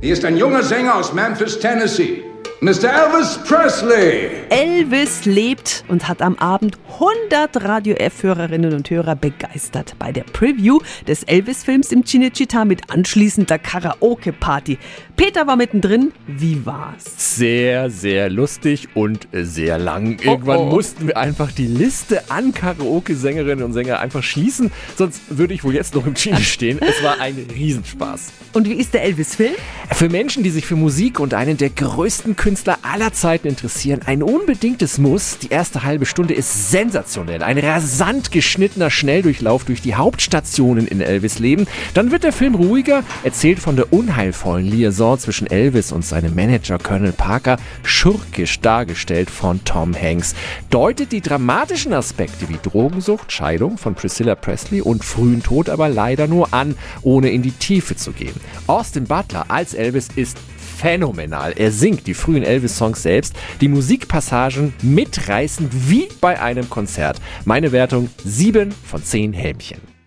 Hier ist ein junger Sänger aus Memphis, Tennessee. Mr. Elvis Presley. Elvis lebt und hat am Abend 100 Radio F-Hörerinnen und Hörer begeistert bei der Preview des Elvis-Films im Cinecittà mit anschließender Karaoke-Party. Peter war mittendrin. Wie war's? Sehr, sehr lustig und sehr lang. Irgendwann oh. mussten wir einfach die Liste an Karaoke-Sängerinnen und Sänger einfach schließen, sonst würde ich wohl jetzt noch im Chini stehen. Es war ein Riesenspaß. Und wie ist der Elvis-Film? Für Menschen, die sich für Musik und einen der größten Künstler aller Zeiten interessieren, ein unbedingtes Muss. Die erste halbe Stunde ist sensationell. Ein rasant geschnittener Schnelldurchlauf durch die Hauptstationen in Elvis Leben. Dann wird der Film ruhiger, erzählt von der unheilvollen Liaison zwischen Elvis und seinem Manager Colonel Parker, schurkisch dargestellt von Tom Hanks. Deutet die dramatischen Aspekte wie Drogensucht, Scheidung von Priscilla Presley und frühen Tod aber leider nur an, ohne in die Tiefe zu gehen. Austin Butler als Elvis ist phänomenal. Er singt die frühen Elvis-Songs selbst, die Musikpassagen mitreißend wie bei einem Konzert. Meine Wertung 7 von 10 Helmchen.